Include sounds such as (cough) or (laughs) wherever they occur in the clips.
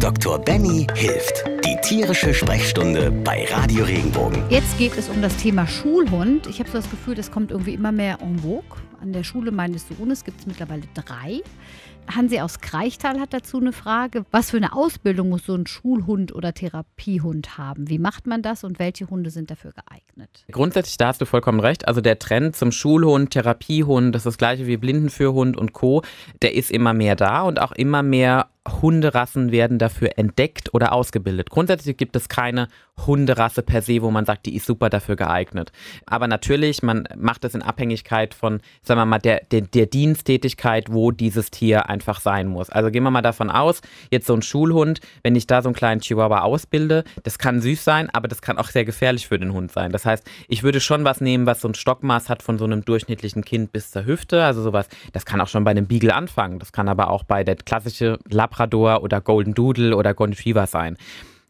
Dr. Benny hilft. Die tierische Sprechstunde bei Radio Regenbogen. Jetzt geht es um das Thema Schulhund. Ich habe so das Gefühl, das kommt irgendwie immer mehr en vogue. An der Schule meines Sohnes gibt es mittlerweile drei. Hansi aus Kreichtal hat dazu eine Frage. Was für eine Ausbildung muss so ein Schulhund oder Therapiehund haben? Wie macht man das und welche Hunde sind dafür geeignet? Grundsätzlich, da hast du vollkommen recht. Also der Trend zum Schulhund, Therapiehund, das ist das gleiche wie Blindenführhund und Co., der ist immer mehr da und auch immer mehr Hunderassen werden dafür entdeckt oder ausgebildet. Grundsätzlich gibt es keine Hunderasse per se, wo man sagt, die ist super dafür geeignet. Aber natürlich, man macht es in Abhängigkeit von, sagen wir mal, der, der, der Diensttätigkeit, wo dieses Tier einfach sein muss. Also gehen wir mal davon aus, jetzt so ein Schulhund, wenn ich da so einen kleinen Chihuahua ausbilde, das kann süß sein, aber das kann auch sehr gefährlich für den Hund sein. Das heißt, ich würde schon was nehmen, was so ein Stockmaß hat von so einem durchschnittlichen Kind bis zur Hüfte. Also sowas, das kann auch schon bei einem Beagle anfangen. Das kann aber auch bei der klassische Labrador Labrador oder Golden Doodle oder Golden Retriever sein.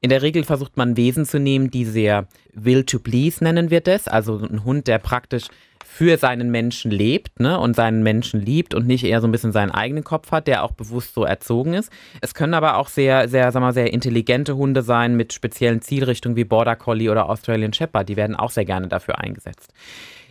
In der Regel versucht man Wesen zu nehmen, die sehr will to please nennen wir das, also ein Hund, der praktisch für seinen Menschen lebt ne, und seinen Menschen liebt und nicht eher so ein bisschen seinen eigenen Kopf hat, der auch bewusst so erzogen ist. Es können aber auch sehr, sehr, sagen wir, sehr intelligente Hunde sein mit speziellen Zielrichtungen wie Border Collie oder Australian Shepherd. Die werden auch sehr gerne dafür eingesetzt.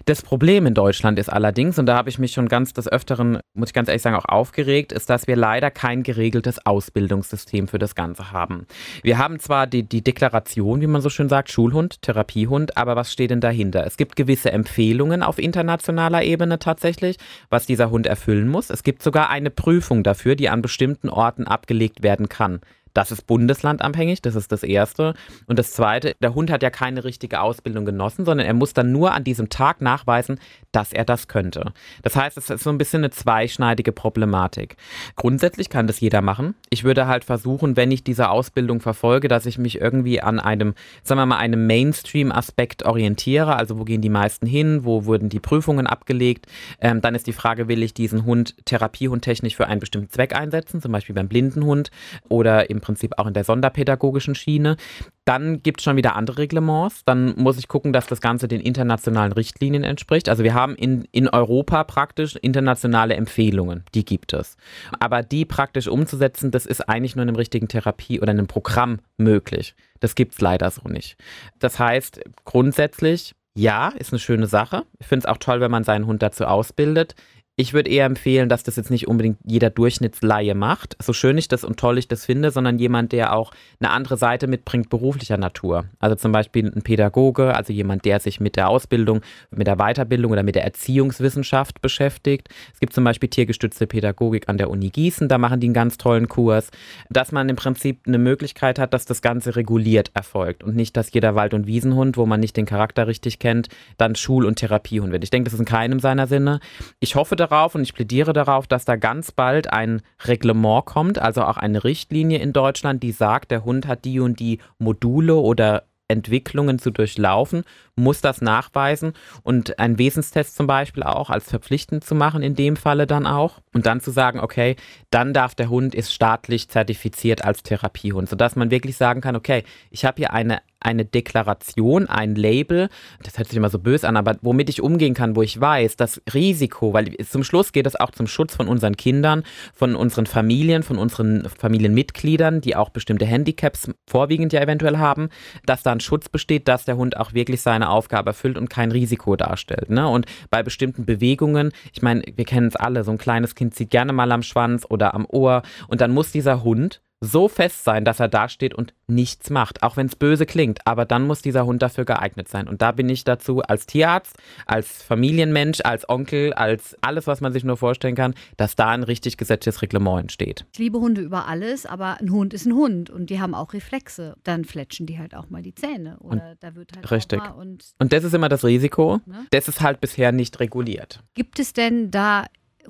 Das Problem in Deutschland ist allerdings, und da habe ich mich schon ganz des Öfteren, muss ich ganz ehrlich sagen, auch aufgeregt, ist, dass wir leider kein geregeltes Ausbildungssystem für das Ganze haben. Wir haben zwar die, die Deklaration, wie man so schön sagt, Schulhund, Therapiehund, aber was steht denn dahinter? Es gibt gewisse Empfehlungen auf internationaler Ebene tatsächlich, was dieser Hund erfüllen muss. Es gibt sogar eine Prüfung dafür, die an bestimmten Orten abgelegt werden kann. Das ist bundeslandabhängig, das ist das Erste. Und das Zweite, der Hund hat ja keine richtige Ausbildung genossen, sondern er muss dann nur an diesem Tag nachweisen, dass er das könnte. Das heißt, es ist so ein bisschen eine zweischneidige Problematik. Grundsätzlich kann das jeder machen. Ich würde halt versuchen, wenn ich diese Ausbildung verfolge, dass ich mich irgendwie an einem, sagen wir mal, einem Mainstream-Aspekt orientiere. Also wo gehen die meisten hin? Wo wurden die Prüfungen abgelegt? Ähm, dann ist die Frage, will ich diesen Hund therapiehundtechnisch für einen bestimmten Zweck einsetzen, zum Beispiel beim Blindenhund oder im Prinzip auch in der sonderpädagogischen Schiene. Dann gibt es schon wieder andere Reglements. Dann muss ich gucken, dass das Ganze den internationalen Richtlinien entspricht. Also wir haben in, in Europa praktisch internationale Empfehlungen, die gibt es. Aber die praktisch umzusetzen, das ist eigentlich nur in einem richtigen Therapie oder in einem Programm möglich. Das gibt es leider so nicht. Das heißt, grundsätzlich, ja, ist eine schöne Sache. Ich finde es auch toll, wenn man seinen Hund dazu ausbildet. Ich würde eher empfehlen, dass das jetzt nicht unbedingt jeder Durchschnittsleihe macht, so schön ich das und toll ich das finde, sondern jemand, der auch eine andere Seite mitbringt, beruflicher Natur. Also zum Beispiel ein Pädagoge, also jemand, der sich mit der Ausbildung, mit der Weiterbildung oder mit der Erziehungswissenschaft beschäftigt. Es gibt zum Beispiel tiergestützte Pädagogik an der Uni Gießen, da machen die einen ganz tollen Kurs, dass man im Prinzip eine Möglichkeit hat, dass das Ganze reguliert erfolgt und nicht, dass jeder Wald- und Wiesenhund, wo man nicht den Charakter richtig kennt, dann Schul- und Therapiehund wird. Ich denke, das ist in keinem seiner Sinne. Ich hoffe, darauf und ich plädiere darauf, dass da ganz bald ein Reglement kommt, also auch eine Richtlinie in Deutschland, die sagt, der Hund hat die und die Module oder Entwicklungen zu durchlaufen, muss das nachweisen und einen Wesenstest zum Beispiel auch als verpflichtend zu machen, in dem Falle dann auch. Und dann zu sagen, okay, dann darf der Hund, ist staatlich zertifiziert als Therapiehund, sodass man wirklich sagen kann, okay, ich habe hier eine eine Deklaration, ein Label, das hört sich immer so böse an, aber womit ich umgehen kann, wo ich weiß, das Risiko, weil zum Schluss geht es auch zum Schutz von unseren Kindern, von unseren Familien, von unseren Familienmitgliedern, die auch bestimmte Handicaps vorwiegend ja eventuell haben, dass da ein Schutz besteht, dass der Hund auch wirklich seine Aufgabe erfüllt und kein Risiko darstellt. Ne? Und bei bestimmten Bewegungen, ich meine, wir kennen es alle, so ein kleines Kind zieht gerne mal am Schwanz oder am Ohr und dann muss dieser Hund so fest sein, dass er dasteht und nichts macht, auch wenn es böse klingt. Aber dann muss dieser Hund dafür geeignet sein. Und da bin ich dazu als Tierarzt, als Familienmensch, als Onkel, als alles, was man sich nur vorstellen kann, dass da ein richtig gesetztes Reglement entsteht. Ich liebe Hunde über alles, aber ein Hund ist ein Hund und die haben auch Reflexe. Dann fletschen die halt auch mal die Zähne oder und da wird halt richtig. und, und das ist immer das Risiko. Ne? Das ist halt bisher nicht reguliert. Gibt es denn da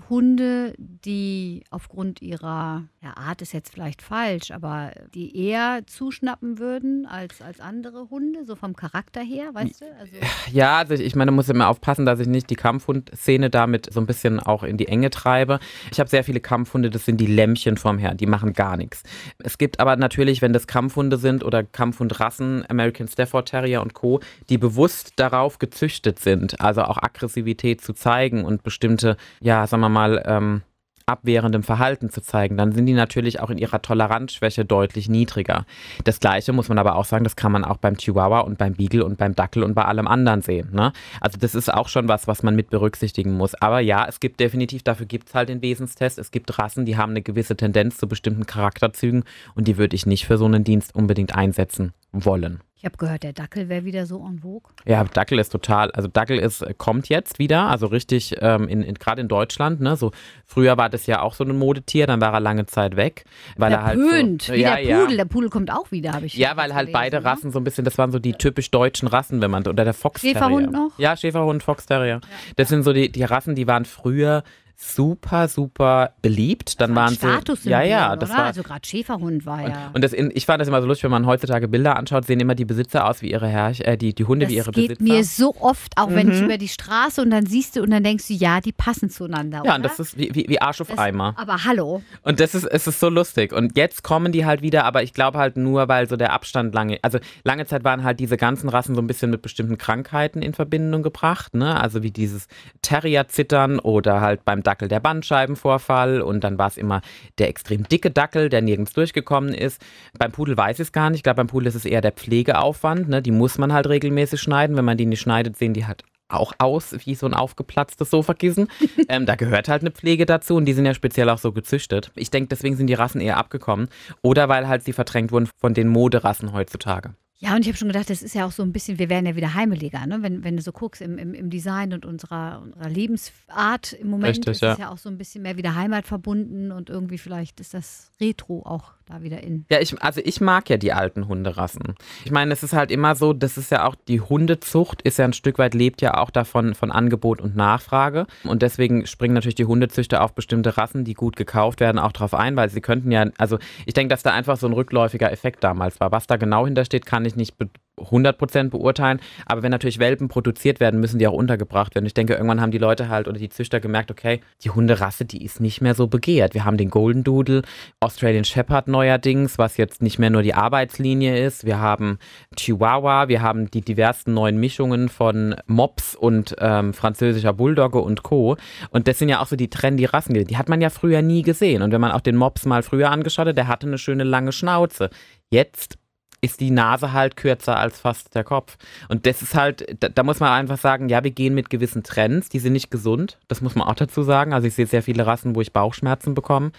Hunde, die aufgrund ihrer ja, Art ist jetzt vielleicht falsch, aber die eher zuschnappen würden als, als andere Hunde, so vom Charakter her, weißt du? Also ja, also ich meine, muss immer aufpassen, dass ich nicht die Kampfhund-Szene damit so ein bisschen auch in die Enge treibe. Ich habe sehr viele Kampfhunde, das sind die Lämmchen vom Herrn, die machen gar nichts. Es gibt aber natürlich, wenn das Kampfhunde sind oder Kampfhundrassen, American Stafford Terrier und Co., die bewusst darauf gezüchtet sind, also auch Aggressivität zu zeigen und bestimmte, ja, sagen wir mal, ähm, abwehrendem Verhalten zu zeigen, dann sind die natürlich auch in ihrer Toleranzschwäche deutlich niedriger. Das gleiche muss man aber auch sagen, das kann man auch beim Chihuahua und beim Beagle und beim Dackel und bei allem anderen sehen. Ne? Also das ist auch schon was, was man mit berücksichtigen muss. Aber ja, es gibt definitiv, dafür gibt es halt den Wesenstest. Es gibt Rassen, die haben eine gewisse Tendenz zu bestimmten Charakterzügen und die würde ich nicht für so einen Dienst unbedingt einsetzen wollen. Ich habe gehört, der Dackel wäre wieder so en vogue. Ja, Dackel ist total, also Dackel ist, kommt jetzt wieder, also richtig, ähm, in, in, gerade in Deutschland, ne? So früher war das ja auch so ein Modetier, dann war er lange Zeit weg. Weil der er halt pönt, so, wie ja, der Pudel. Ja. Der Pudel kommt auch wieder, habe ich Ja, weil halt gelesen, beide ne? Rassen so ein bisschen, das waren so die typisch deutschen Rassen, wenn man, oder der Fox Schäferhund noch? Ja, Schäferhund, Fox Terrier. Das sind so die, die Rassen, die waren früher super, super beliebt. Dann waren sie. Ja, ja, das oder? war. Also gerade Schäferhund war ja. Und das in, ich fand das immer so lustig, wenn man heutzutage Bilder anschaut, sehen immer die Besitzer aus wie ihre Herr, äh, die, die Hunde das wie ihre geht Besitzer. mir so oft, auch Mhm. wenn ich über die Straße und dann siehst du und dann denkst du, ja, die passen zueinander. ja, oder? und das ist wie, wie, wie Arsch auf Das- Eimer. Aber hallo. Und das ist, es ist so lustig. Und jetzt kommen die halt wieder, aber ich glaube halt nur, weil so der Abstand lange, also lange Zeit waren halt diese ganzen Rassen so ein bisschen mit bestimmten Krankheiten in Verbindung gebracht, ne? Also wie dieses Terrier-Zittern oder halt beim Dackel der Bandscheibenvorfall und dann war es immer der extrem dicke Dackel, der nirgends durchgekommen ist. Beim Pudel weiß ich es gar nicht. Ich glaube, beim Pudel ist es eher der Pflegeaufwand, ne? Die muss man halt regelmäßig schneiden. Wenn man die nicht schneidet, sehen die halt auch aus wie so ein aufgeplatztes Sofakissen. (laughs) ähm, da gehört halt eine Pflege dazu und die sind ja speziell auch so gezüchtet. Ich denke, deswegen sind die Rassen eher abgekommen. Oder weil halt sie verdrängt wurden von den Moderassen heutzutage. Ja, und ich habe schon gedacht, das ist ja auch so ein bisschen, wir werden ja wieder Heimeliger, ne? wenn, wenn du so guckst im, im, im Design und unserer, unserer Lebensart im Moment. Richtig, ist ja. es ja auch so ein bisschen mehr wieder Heimat verbunden und irgendwie vielleicht ist das Retro auch da wieder in. Ja, ich, also ich mag ja die alten Hunderassen. Ich meine, es ist halt immer so, das ist ja auch, die Hundezucht ist ja ein Stück weit, lebt ja auch davon von Angebot und Nachfrage. Und deswegen springen natürlich die Hundezüchter auf bestimmte Rassen, die gut gekauft werden, auch drauf ein, weil sie könnten ja, also ich denke, dass da einfach so ein rückläufiger Effekt damals war. Was da genau hintersteht, kann ich nicht be 100% beurteilen. Aber wenn natürlich Welpen produziert werden, müssen die auch untergebracht werden. Ich denke, irgendwann haben die Leute halt oder die Züchter gemerkt, okay, die Hunderasse, die ist nicht mehr so begehrt. Wir haben den Golden Doodle, Australian Shepherd neuerdings, was jetzt nicht mehr nur die Arbeitslinie ist. Wir haben Chihuahua, wir haben die diversen neuen Mischungen von Mops und ähm, französischer Bulldogge und Co. Und das sind ja auch so die trendy Rassen. Die hat man ja früher nie gesehen. Und wenn man auch den Mops mal früher angeschaut hat, der hatte eine schöne lange Schnauze. Jetzt ist die Nase halt kürzer als fast der Kopf. Und das ist halt, da, da, muss man einfach sagen, ja, wir gehen mit gewissen Trends, die sind nicht gesund. Das muss man auch dazu sagen. Also ich sehe sehr viele Rassen, wo ich Bauchschmerzen bekomme.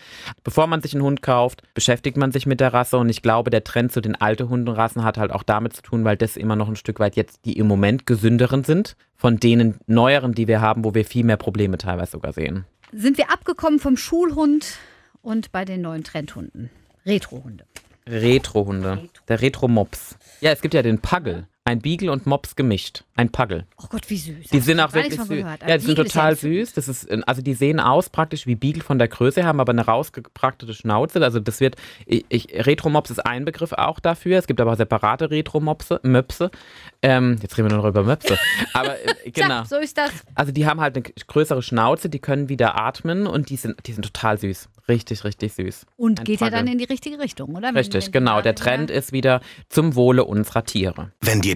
Bevor man sich einen Hund kauft, beschäftigt man sich mit der Rasse und ich glaube, der Trend zu den alten Hundenrassen hat halt auch damit zu tun, weil das immer noch ein Stück weit jetzt die im Moment gesünderen sind, von denen neueren, die wir haben, wo wir viel mehr Probleme teilweise sogar sehen. Sind wir abgekommen vom Schulhund und bei den neuen Trendhunden? Retrohunde. Retro-Hunde. Retro. Der Retro-Mops. Ja, es gibt ja den Puggle. Ein Beagle und Mops gemischt. Ein Puggle. Oh Gott, wie süß. Die Hab sind ich auch gar nichts wirklich von süß. gehört. Ja, die sind Beagle ist ja total ein- süß. Das ist, also die sehen aus praktisch wie Beagle von der Größe, haben aber eine rausgepraktete Schnauze. Also das wird, ich, ich, Retro-Mops ist ein Begriff auch dafür. Es gibt aber separate Retro-Mopse, Möpse. Ähm, jetzt reden wir nur noch über Möpse. (laughs) Aber äh, genau. Zack, so ist das. Also die haben halt eine größere Schnauze, die können wieder atmen und die sind, die sind total süß. Richtig, richtig süß. Und Ein geht ja dann in die richtige Richtung, oder? Wenn- Richtig, wenn genau. die Der Trend ist wieder zum Wohle unserer Tiere. Wenn dir